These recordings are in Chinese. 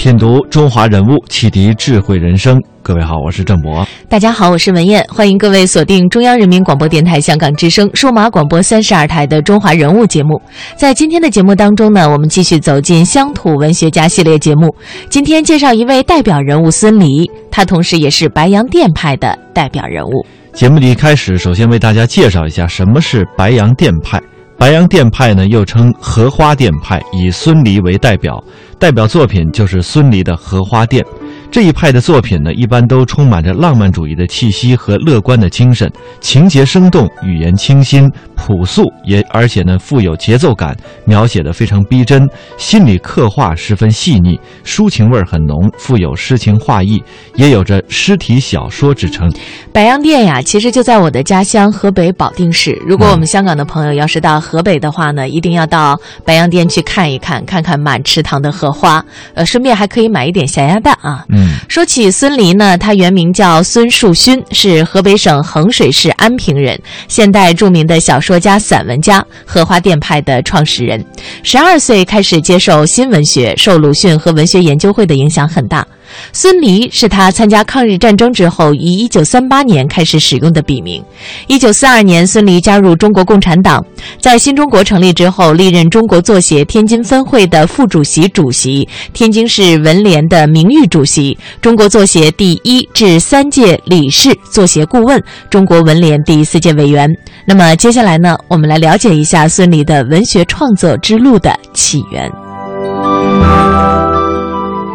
品读中华人物，启迪智慧人生。各位好，我是郑博。大家好，我是文艳，欢迎各位锁定中央人民广播电台香港之声数码广播三十二台的《中华人物》节目。在今天的节目当中呢，我们继续走进乡土文学家系列节目。今天介绍一位代表人物孙犁，他同时也是白洋淀派的代表人物。节目的一开始，首先为大家介绍一下什么是白洋淀派。白洋淀派呢，又称荷花淀派，以孙犁为代表，代表作品就是孙犁的《荷花淀》。这一派的作品呢，一般都充满着浪漫主义的气息和乐观的精神，情节生动，语言清新朴素，也而且呢富有节奏感，描写的非常逼真，心理刻画十分细腻，抒情味儿很浓，富有诗情画意，也有着诗体小说之称。白洋淀呀，其实就在我的家乡河北保定市。如果我们香港的朋友要是到河北的话呢，一定要到白洋淀去看一看，看看满池塘的荷花，呃，顺便还可以买一点咸鸭蛋啊。嗯。说起孙犁呢，他原名叫孙树勋，是河北省衡水市安平人，现代著名的小说家、散文家，荷花淀派的创始人。十二岁开始接受新文学，受鲁迅和文学研究会的影响很大。孙犁是他参加抗日战争之后，于1938年开始使用的笔名。1942年，孙犁加入中国共产党，在新中国成立之后，历任中国作协天津分会的副主席、主席，天津市文联的名誉主席，中国作协第一至三届理事、作协顾问，中国文联第四届委员。那么接下来呢，我们来了解一下孙犁的文学创作之路的起源。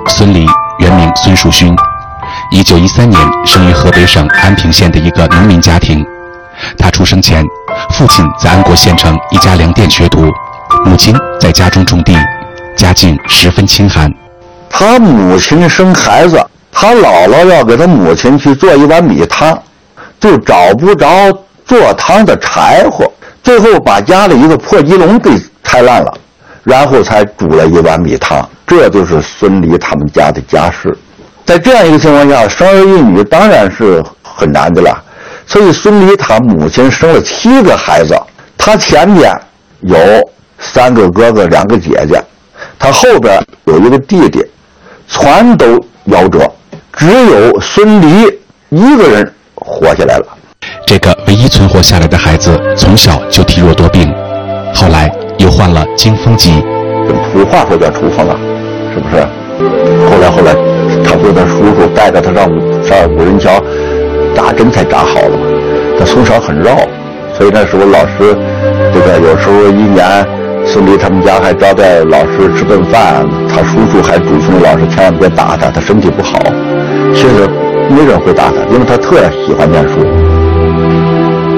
孙犁原名孙树勋，一九一三年生于河北省安平县的一个农民家庭。他出生前，父亲在安国县城一家粮店学徒，母亲在家中种地，家境十分清寒。他母亲生孩子，他姥姥要给他母亲去做一碗米汤，就找不着做汤的柴火，最后把家里一个破鸡笼给拆烂了，然后才煮了一碗米汤。这就是孙犁他们家的家事。在这样一个情况下，生儿育女当然是很难的了。所以孙犁他母亲生了七个孩子，他前边有三个哥哥，两个姐姐，他后边有一个弟弟，全都夭折，只有孙犁一个人活下来了。这个唯一存活下来的孩子，从小就体弱多病，后来又换了惊风疾。土话说叫出风啊，是不是？后来后来，他说他叔叔带着他上上五人桥打针才扎好了嘛。他从小很绕，所以那时候老师这个有时候一年孙犁他们家还招待老师吃顿饭，他叔叔还嘱咐老师千万别打他，他身体不好。其实没人会打他，因为他特喜欢念书。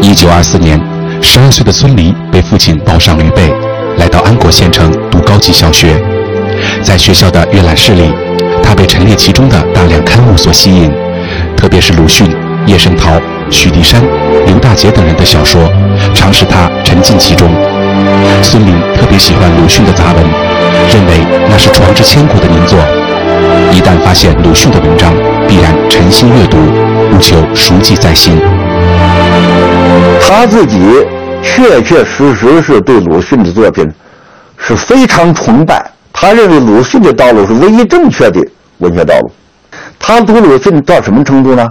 一九二四年，十二岁的孙犁被父亲抱上驴背，来到安国县城读高级小学。在学校的阅览室里，他被陈列其中的大量刊物所吸引，特别是鲁迅、叶圣陶、许地山、刘大杰等人的小说，常使他沉浸其中。孙犁特别喜欢鲁迅的杂文，认为那是传之千古的名作。一旦发现鲁迅的文章，必然沉心阅读，务求熟记在心。他自己确确实实是对鲁迅的作品是非常崇拜，他认为鲁迅的道路是唯一正确的文学道路。他读鲁迅到什么程度呢？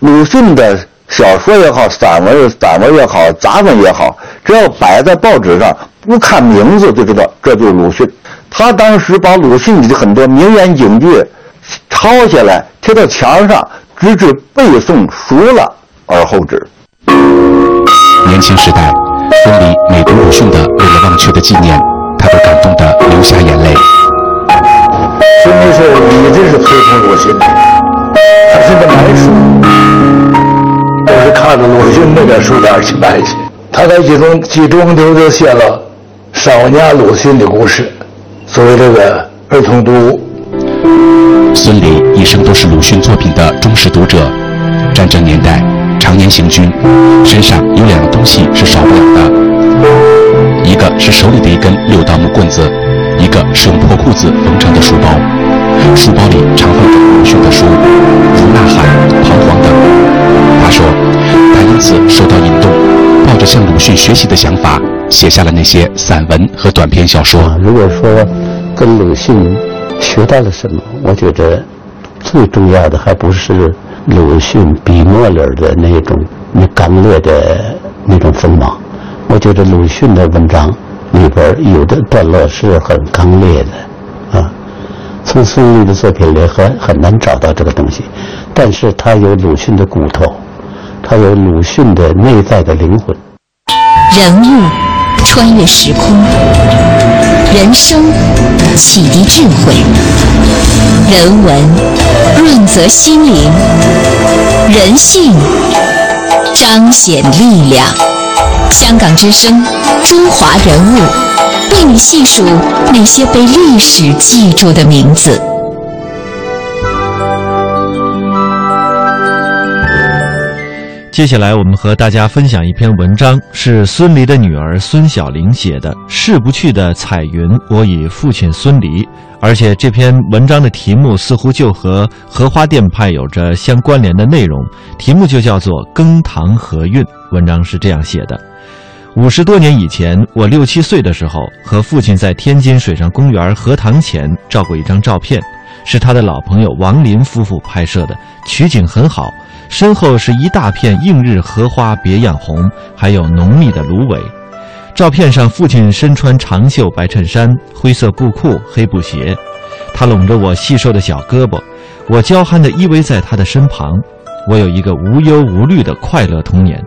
鲁迅的小说也好，散文散文也好，杂文也好，只要摆在报纸上，不看名字就知道这就是鲁迅。他当时把鲁迅的很多名言警句抄下来贴到墙上，直至背诵熟了而后止。年轻时代，孙犁每读鲁迅的《为了忘却的纪念》，他都感动得流下眼泪。孙犁是一直是推崇鲁迅的，他是个买书，都是看着鲁迅那个书单去买去。他在其中其中头就写了少年鲁迅的故事，作为这个儿童读物。孙犁一生都是鲁迅作品的忠实读者。战争年代常年行军，身上有两样东西是少不了的，一个是手里的一根六道木棍子，一个是用破裤子缝成的书包，书包里常放着鲁迅的书，如《呐喊》《彷徨》等。他说，他因此受到引动，抱着向鲁迅学习的想法，写下了那些散文和短篇小说。如果说跟鲁迅学到了什么，我觉得最重要的还不是鲁迅笔墨里的那种那刚烈的那种锋芒。我觉得鲁迅的文章里边有的段落是很刚烈的，啊，从孙俪的作品里很很难找到这个东西，但是他有鲁迅的骨头，他有鲁迅的内在的灵魂。人物穿越时空，人生启迪智慧，人文润泽心灵，人性彰显力量。香港之声，中华人物，为你细数那些被历史记住的名字。接下来，我们和大家分享一篇文章，是孙犁的女儿孙小玲写的《逝不去的彩云》，我与父亲孙犁。而且这篇文章的题目似乎就和荷花店派有着相关联的内容，题目就叫做《羹堂荷韵》。文章是这样写的：五十多年以前，我六七岁的时候，和父亲在天津水上公园荷塘前照过一张照片，是他的老朋友王林夫妇拍摄的，取景很好。身后是一大片映日荷花，别样红，还有浓密的芦苇。照片上，父亲身穿长袖白衬衫、灰色布裤、黑布鞋，他拢着我细瘦的小胳膊，我娇憨地依偎在他的身旁。我有一个无忧无虑的快乐童年。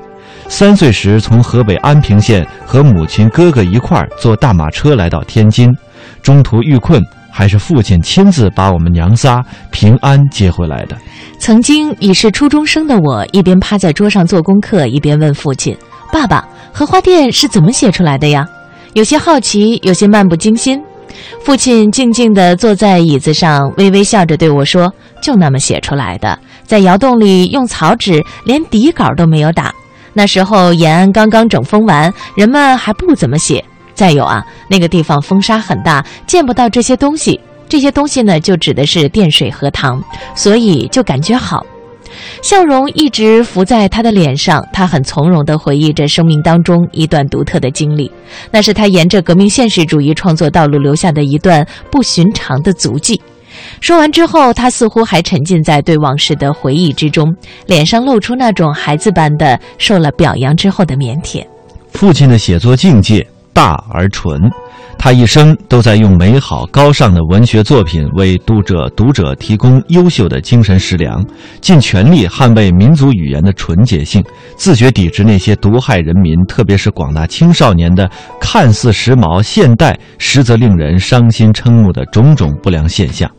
三岁时，从河北安平县和母亲、哥哥一块儿坐大马车来到天津，中途遇困。还是父亲亲自把我们娘仨平安接回来的。曾经已是初中生的我，一边趴在桌上做功课，一边问父亲：“爸爸，荷花店是怎么写出来的呀？”有些好奇，有些漫不经心。父亲静静地坐在椅子上，微微笑着对我说：“就那么写出来的，在窑洞里用草纸，连底稿都没有打。那时候延安刚刚整风完，人们还不怎么写。”再有啊，那个地方风沙很大，见不到这些东西。这些东西呢，就指的是电水荷塘，所以就感觉好。笑容一直浮在他的脸上，他很从容地回忆着生命当中一段独特的经历，那是他沿着革命现实主义创作道路留下的一段不寻常的足迹。说完之后，他似乎还沉浸在对往事的回忆之中，脸上露出那种孩子般的受了表扬之后的腼腆。父亲的写作境界。大而纯，他一生都在用美好高尚的文学作品为读者读者提供优秀的精神食粮，尽全力捍卫民族语言的纯洁性，自觉抵制那些毒害人民，特别是广大青少年的看似时髦现代，实则令人伤心瞠目的种种不良现象。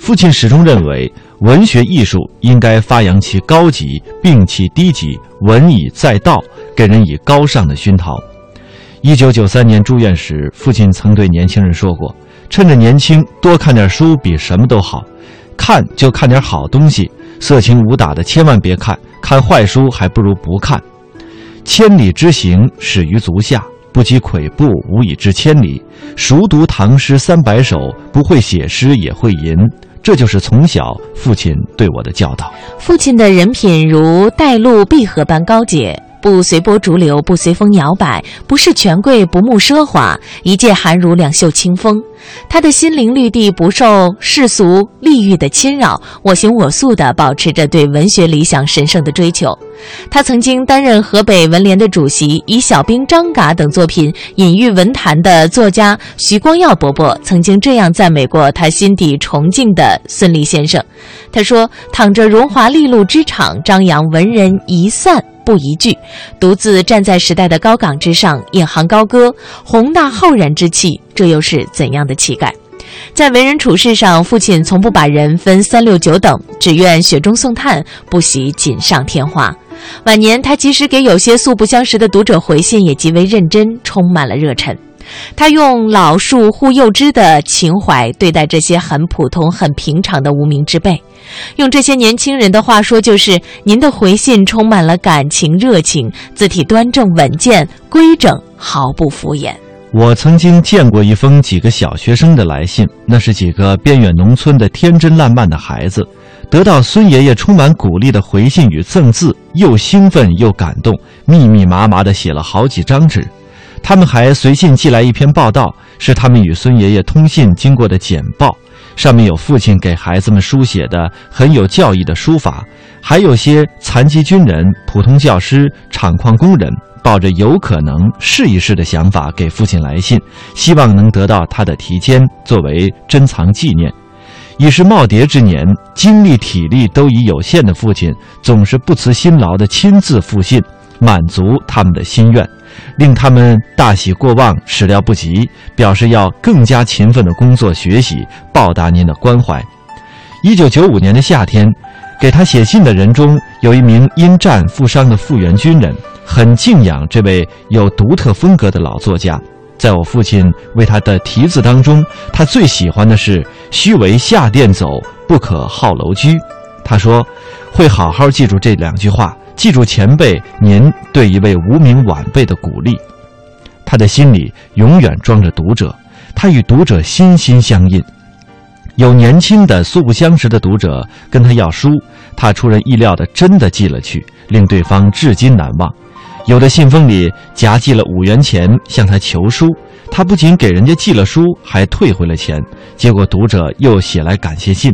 父亲始终认为，文学艺术应该发扬其高级，摒弃低级，文以载道，给人以高尚的熏陶。一九九三年住院时，父亲曾对年轻人说过：“趁着年轻，多看点书比什么都好。看就看点好东西，色情武打的千万别看，看坏书还不如不看。千里之行，始于足下，不积跬步，无以至千里。熟读唐诗三百首，不会写诗也会吟。”这就是从小父亲对我的教导。父亲的人品如带路碧荷般高洁。不随波逐流，不随风摇摆，不视权贵，不慕奢华，一介寒儒，两袖清风。他的心灵绿地不受世俗利欲的侵扰，我行我素地保持着对文学理想神圣的追求。他曾经担任河北文联的主席，以《小兵张嘎》等作品隐喻文坛的作家徐光耀伯伯曾经这样赞美过他心底崇敬的孙犁先生。他说：“躺着荣华利禄之场，张扬文人一散。”不一句，独自站在时代的高岗之上，引吭高歌，宏大浩然之气，这又是怎样的气概？在为人处事上，父亲从不把人分三六九等，只愿雪中送炭，不惜锦上添花。晚年，他即使给有些素不相识的读者回信，也极为认真，充满了热忱。他用老树护幼枝的情怀对待这些很普通、很平常的无名之辈。用这些年轻人的话说，就是您的回信充满了感情、热情，字体端正稳健、规整，毫不敷衍。我曾经见过一封几个小学生的来信，那是几个边远农村的天真烂漫的孩子，得到孙爷爷充满鼓励的回信与赠字，又兴奋又感动，密密麻麻地写了好几张纸。他们还随信寄来一篇报道，是他们与孙爷爷通信经过的简报，上面有父亲给孩子们书写的很有教义的书法，还有些残疾军人、普通教师、厂矿工人。抱着有可能试一试的想法给父亲来信，希望能得到他的题签作为珍藏纪念。已是耄耋之年，精力体力都已有限的父亲，总是不辞辛劳地亲自复信，满足他们的心愿，令他们大喜过望，始料不及，表示要更加勤奋地工作学习，报答您的关怀。一九九五年的夏天，给他写信的人中有一名因战负伤的复员军人。很敬仰这位有独特风格的老作家，在我父亲为他的题字当中，他最喜欢的是“须为下殿走，不可好楼居”。他说，会好好记住这两句话，记住前辈您对一位无名晚辈的鼓励。他的心里永远装着读者，他与读者心心相印。有年轻的素不相识的读者跟他要书，他出人意料的真的寄了去，令对方至今难忘。有的信封里夹寄了五元钱向他求书，他不仅给人家寄了书，还退回了钱。结果读者又写来感谢信。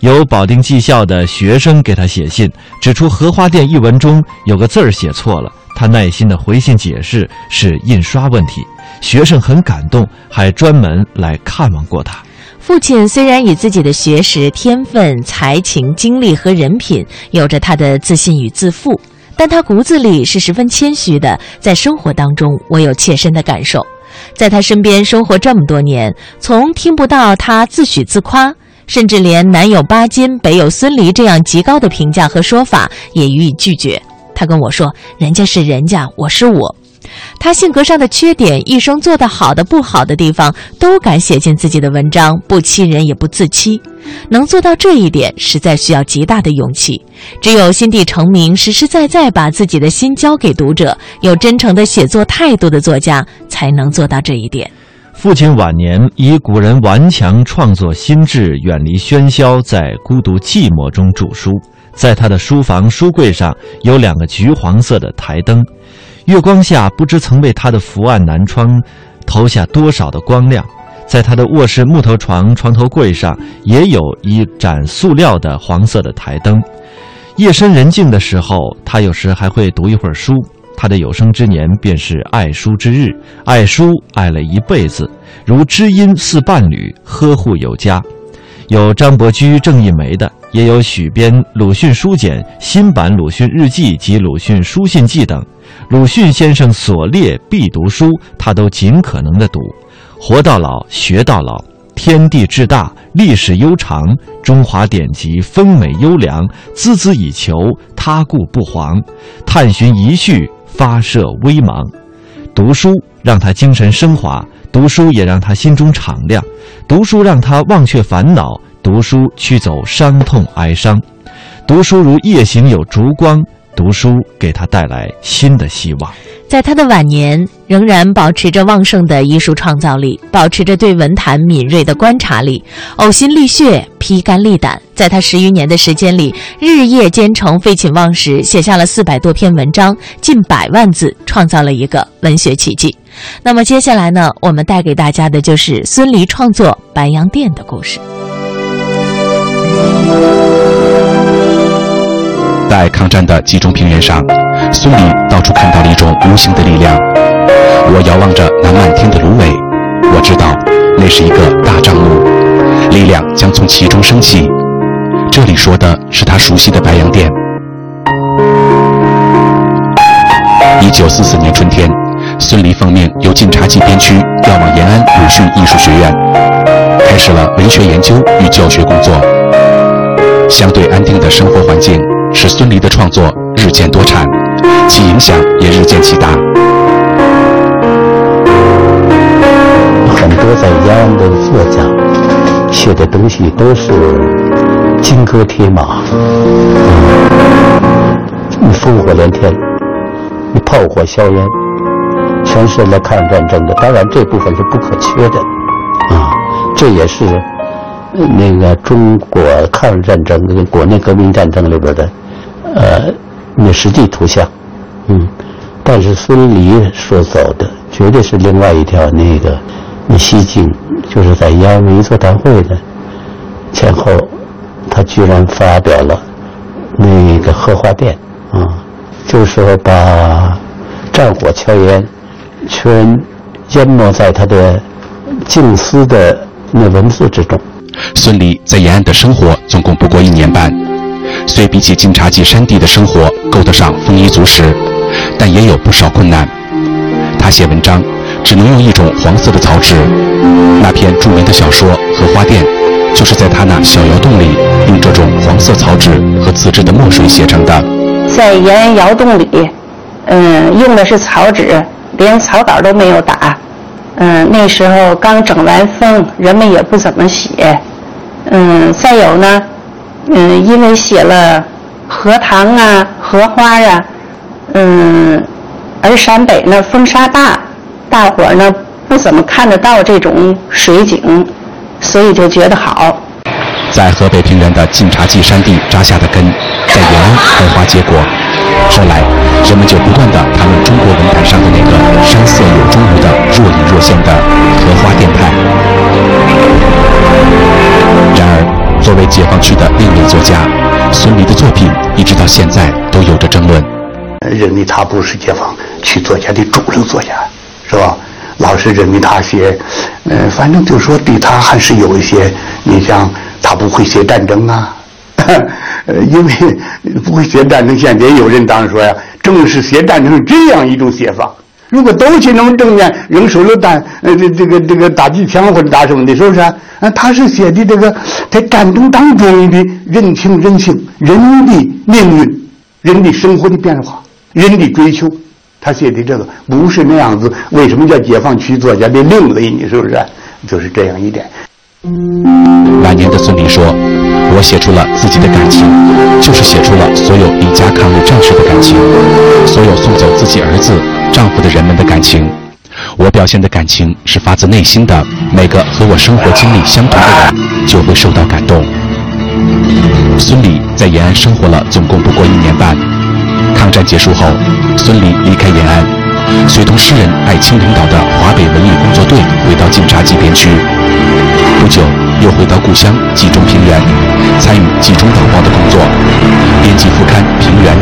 有保定技校的学生给他写信，指出荷花店一文中有个字儿写错了，他耐心的回信解释是印刷问题。学生很感动，还专门来看望过他。父亲虽然以自己的学识、天分、才情、经历和人品，有着他的自信与自负。但他骨子里是十分谦虚的，在生活当中，我有切身的感受。在他身边生活这么多年，从听不到他自诩自夸，甚至连南有巴金，北有孙犁这样极高的评价和说法也予以拒绝。他跟我说：“人家是人家，我是我。”他性格上的缺点，一生做得好的、不好的地方，都敢写进自己的文章，不欺人也不自欺。能做到这一点，实在需要极大的勇气。只有心地诚明、实实在在把自己的心交给读者、有真诚的写作态度的作家，才能做到这一点。父亲晚年以古人顽强创作心智，远离喧嚣，在孤独寂寞中著书。在他的书房书柜上有两个橘黄色的台灯。月光下，不知曾为他的伏案南窗投下多少的光亮。在他的卧室木头床床头柜上，也有一盏塑料的黄色的台灯。夜深人静的时候，他有时还会读一会儿书。他的有生之年便是爱书之日，爱书爱了一辈子，如知音似伴侣，呵护有加。有张伯驹、郑一梅的，也有许编鲁迅书简、新版鲁迅日记及鲁迅书信记等。鲁迅先生所列必读书，他都尽可能的读。活到老，学到老。天地之大，历史悠长，中华典籍丰美优良，孜孜以求，他固不遑。探寻遗绪，发射微芒。读书让他精神升华，读书也让他心中敞亮，读书让他忘却烦恼，读书驱走伤痛哀伤。读书如夜行有烛光。读书给他带来新的希望，在他的晚年，仍然保持着旺盛的艺术创造力，保持着对文坛敏锐的观察力，呕心沥血，披肝沥胆。在他十余年的时间里，日夜兼程，废寝忘食，写下了四百多篇文章，近百万字，创造了一个文学奇迹。那么接下来呢，我们带给大家的就是孙犁创作《白洋淀》的故事。在抗战的集中平原上，孙犁到处看到了一种无形的力量。我遥望着那漫天的芦苇，我知道那是一个大帐幕，力量将从其中升起。这里说的是他熟悉的白洋淀。一九四四年春天，孙犁奉命由晋察冀边区调往延安鲁迅艺术学院，开始了文学研究与教学工作。相对安定的生活环境。使孙犁的创作日渐多产，其影响也日渐极大。很多在延安的作家写的东西都是金戈铁马，你烽火连天，炮火硝烟，全是来抗日战争的。当然，这部分是不可缺的，啊，这也是那个中国抗日战争跟国内革命战争里边的呃那实际图像，嗯。但是孙犁所走的绝对是另外一条那个那西径，就是在延安文艺座谈会的前后，他居然发表了那个荷花淀啊，就是说把战火硝烟全淹没在他的静思的那文字之中。孙犁在延安的生活总共不过一年半，虽比起晋察冀山地的生活够得上丰衣足食。但也有不少困难。他写文章只能用一种黄色的草纸，那篇著名的小说《荷花淀》就是在他那小窑洞里用这种黄色草纸和自制的墨水写成的。在延安窑洞里，嗯，用的是草纸，连草稿都没有打。嗯，那时候刚整完风，人们也不怎么写。嗯，再有呢，嗯，因为写了荷塘啊、荷花啊。嗯，而陕北呢风沙大，大伙儿呢不怎么看得到这种水景，所以就觉得好。在河北平原的晋察冀山地扎下的根，在延安开花结果。后来，人们就不断的谈论中国文坛上的那个山色有中无的若隐若现的荷花殿派。然而，作为解放区的另类作家，孙犁的作品一直到现在都有着争论。认为他不是解放区作家的主流作家，是吧？老是认为他写，嗯，反正就是说对他还是有一些，你像他不会写战争啊，呃，因为不会写战争，现在也有人当然说呀，正是写战争这样一种写法。如果都写那么正面，扔手榴弹，呃，这这个这个打机枪或者打什么的，是不是？啊，他是写的这个在战争当中的人情人性、人的命运、人的生活的变化。人的追求，他写的这个不是那样子。为什么叫解放区作家的另类呢？是不是？就是这样一点。晚年的孙俪说：“我写出了自己的感情，就是写出了所有离家抗日战士的感情，所有送走自己儿子、丈夫的人们的感情。我表现的感情是发自内心的，每个和我生活经历相同的人就会受到感动。”孙俪在延安生活了总共不过一年半。抗战结束后，孙犁离开延安，随同诗人艾青领导的华北文艺工作队回到晋察冀边区。不久，又回到故乡冀中平原，参与冀中党报的工作，编辑副刊《平原》，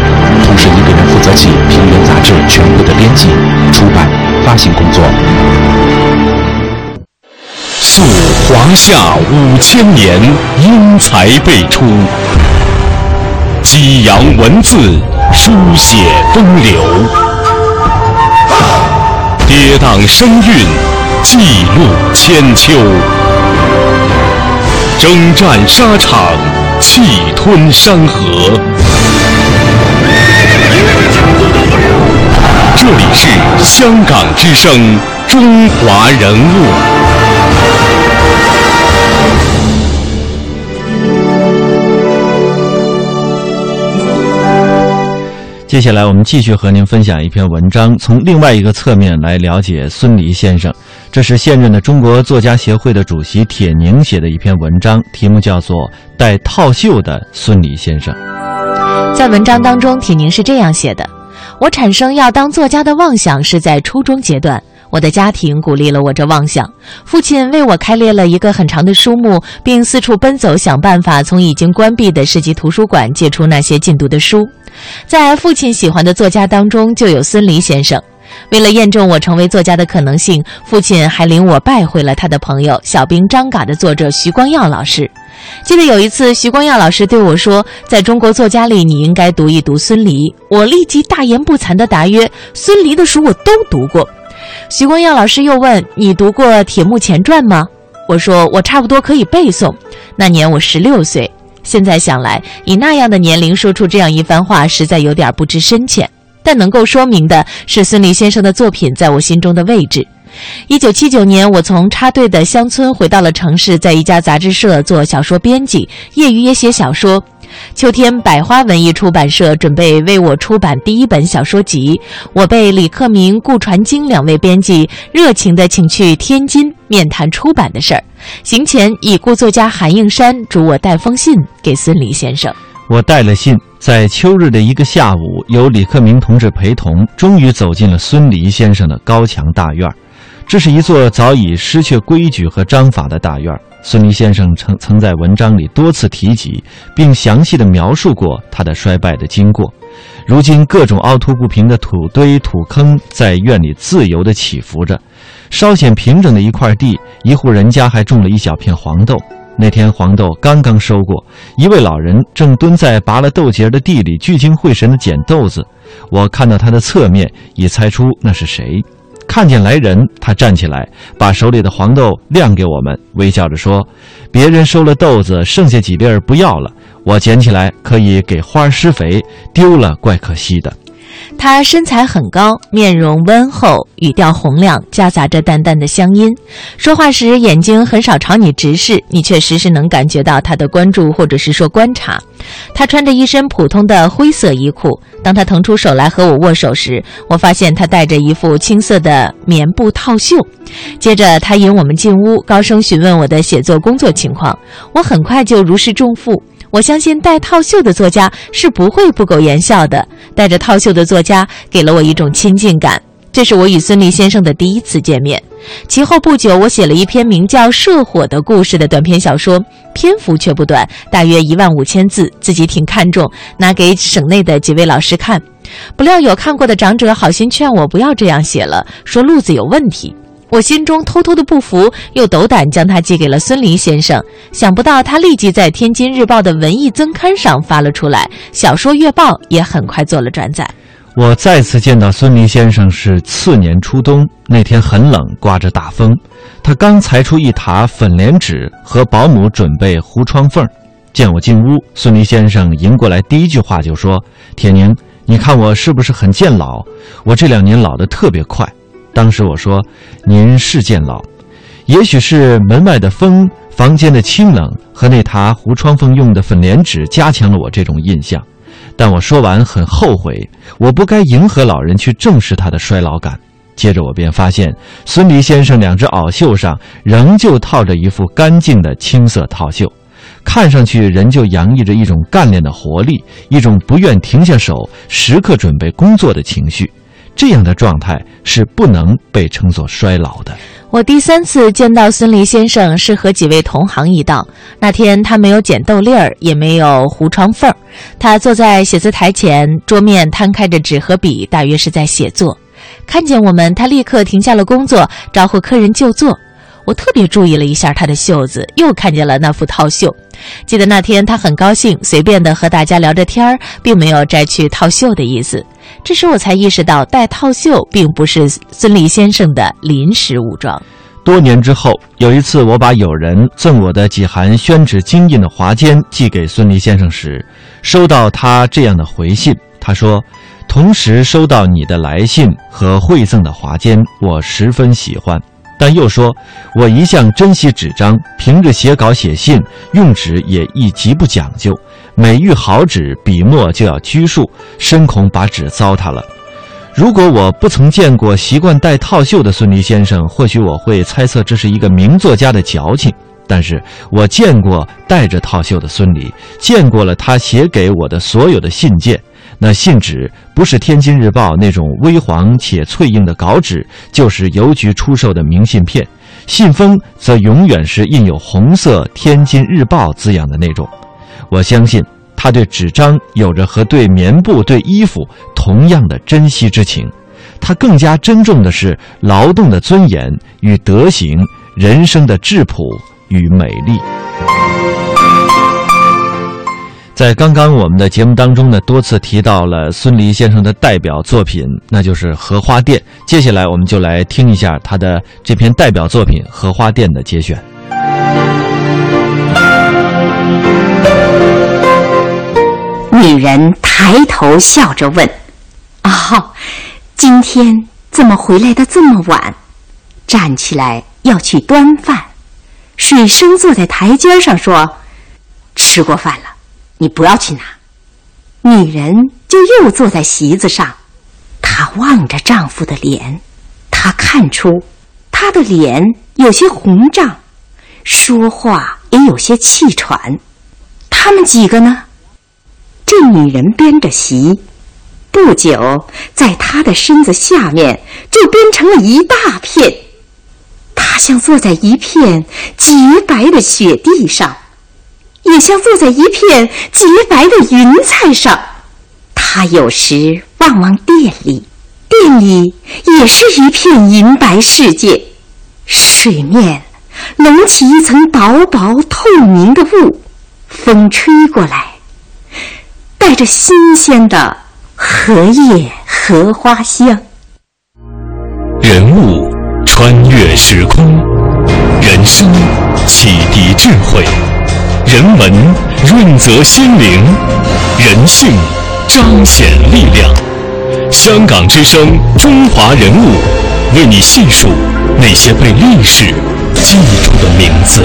同时一个人负责起《平原》杂志全部的编辑、出版、发行工作。溯华夏五千年，英才辈出。激扬文字，书写风流；跌宕声韵，记录千秋；征战沙场，气吞山河。这里是香港之声，中华人物。接下来，我们继续和您分享一篇文章，从另外一个侧面来了解孙犁先生。这是现任的中国作家协会的主席铁凝写的一篇文章，题目叫做《带套袖的孙犁先生》。在文章当中，铁凝是这样写的：“我产生要当作家的妄想是在初中阶段。”我的家庭鼓励了我这妄想，父亲为我开列了一个很长的书目，并四处奔走想办法从已经关闭的市级图书馆借出那些禁读的书。在父亲喜欢的作家当中，就有孙犁先生。为了验证我成为作家的可能性，父亲还领我拜会了他的朋友小兵张嘎的作者徐光耀老师。记得有一次，徐光耀老师对我说：“在中国作家里，你应该读一读孙犁。”我立即大言不惭地答曰：“孙犁的书我都读过。”徐光耀老师又问：“你读过《铁木前传》吗？”我说：“我差不多可以背诵。”那年我十六岁。现在想来，以那样的年龄说出这样一番话，实在有点不知深浅。但能够说明的是，孙犁先生的作品在我心中的位置。一九七九年，我从插队的乡村回到了城市，在一家杂志社做小说编辑，业余也写小说。秋天，百花文艺出版社准备为我出版第一本小说集，我被李克明、顾传经两位编辑热情地请去天津面谈出版的事儿。行前，已故作家韩应山嘱我带封信给孙犁先生。我带了信，在秋日的一个下午，由李克明同志陪同，终于走进了孙犁先生的高墙大院。这是一座早已失去规矩和章法的大院。孙犁先生曾曾在文章里多次提及，并详细的描述过他的衰败的经过。如今，各种凹凸不平的土堆、土坑在院里自由地起伏着。稍显平整的一块地，一户人家还种了一小片黄豆。那天黄豆刚刚收过，一位老人正蹲在拔了豆节的地里，聚精会神地捡豆子。我看到他的侧面，已猜出那是谁。看见来人，他站起来，把手里的黄豆亮给我们，微笑着说：“别人收了豆子，剩下几粒儿不要了，我捡起来可以给花施肥，丢了怪可惜的。”他身材很高，面容温厚，语调洪亮，夹杂着淡淡的乡音。说话时眼睛很少朝你直视，你却时时能感觉到他的关注或者是说观察。他穿着一身普通的灰色衣裤，当他腾出手来和我握手时，我发现他戴着一副青色的棉布套袖。接着他引我们进屋，高声询问我的写作工作情况。我很快就如释重负。我相信戴套袖的作家是不会不苟言笑的。戴着套袖的作家给了我一种亲近感。这是我与孙俪先生的第一次见面。其后不久，我写了一篇名叫《社火的故事》的短篇小说，篇幅却不短，大约一万五千字，自己挺看重，拿给省内的几位老师看。不料有看过的长者好心劝我不要这样写了，说路子有问题。我心中偷偷的不服，又斗胆将它寄给了孙犁先生。想不到他立即在《天津日报》的文艺增刊上发了出来，《小说月报》也很快做了转载。我再次见到孙犁先生是次年初冬，那天很冷，刮着大风。他刚裁出一沓粉莲纸，和保姆准备糊窗缝。见我进屋，孙犁先生迎过来，第一句话就说：“铁宁，你看我是不是很见老？我这两年老得特别快。”当时我说：“您是见老，也许是门外的风、房间的清冷和那沓糊窗缝用的粉莲纸加强了我这种印象。”但我说完很后悔，我不该迎合老人去正视他的衰老感。接着我便发现，孙犁先生两只袄袖上仍旧套着一副干净的青色套袖，看上去仍旧洋溢着一种干练的活力，一种不愿停下手、时刻准备工作的情绪。这样的状态是不能被称作衰老的。我第三次见到孙犁先生是和几位同行一道。那天他没有捡豆粒儿，也没有糊窗缝儿，他坐在写字台前，桌面摊开着纸和笔，大约是在写作。看见我们，他立刻停下了工作，招呼客人就坐。我特别注意了一下他的袖子，又看见了那副套袖。记得那天他很高兴，随便的和大家聊着天儿，并没有摘去套袖的意思。这时我才意识到，戴套袖并不是孙犁先生的临时武装。多年之后，有一次我把友人赠我的几函宣纸精印的华笺寄给孙犁先生时，收到他这样的回信。他说：“同时收到你的来信和惠赠的华笺，我十分喜欢。但又说，我一向珍惜纸张，平日写稿写信用纸也亦极不讲究。”每遇好纸，笔墨就要拘束，深恐把纸糟蹋了。如果我不曾见过习惯戴套袖的孙犁先生，或许我会猜测这是一个名作家的矫情。但是我见过戴着套袖的孙犁，见过了他写给我的所有的信件。那信纸不是《天津日报》那种微黄且脆硬的稿纸，就是邮局出售的明信片。信封则永远是印有红色《天津日报》字样的那种。我相信他对纸张有着和对棉布、对衣服同样的珍惜之情，他更加珍重的是劳动的尊严与德行、人生的质朴与美丽。在刚刚我们的节目当中呢，多次提到了孙犁先生的代表作品，那就是《荷花店》。接下来我们就来听一下他的这篇代表作品《荷花店》的节选。女人抬头笑着问：“哦，今天怎么回来的这么晚？站起来要去端饭。”水生坐在台阶上说：“吃过饭了，你不要去拿。女人就又坐在席子上，她望着丈夫的脸，她看出他的脸有些红胀，说话也有些气喘。他们几个呢？这女人编着席，不久，在她的身子下面就编成了一大片。她像坐在一片洁白的雪地上。也像坐在一片洁白的云彩上。他有时望望店里，店里也是一片银白世界，水面隆起一层薄薄透明的雾，风吹过来，带着新鲜的荷叶荷花香。人物穿越时空，人生启迪智慧。人文润泽心灵，人性彰显力量。香港之声，中华人物，为你细数那些被历史记住的名字。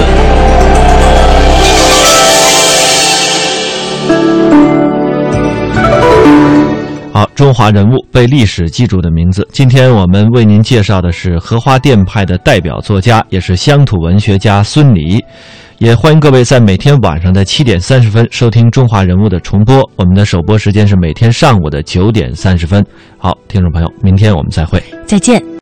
好，中华人物被历史记住的名字。今天我们为您介绍的是荷花店派的代表作家，也是乡土文学家孙犁。也欢迎各位在每天晚上的七点三十分收听《中华人物》的重播。我们的首播时间是每天上午的九点三十分。好，听众朋友，明天我们再会，再见。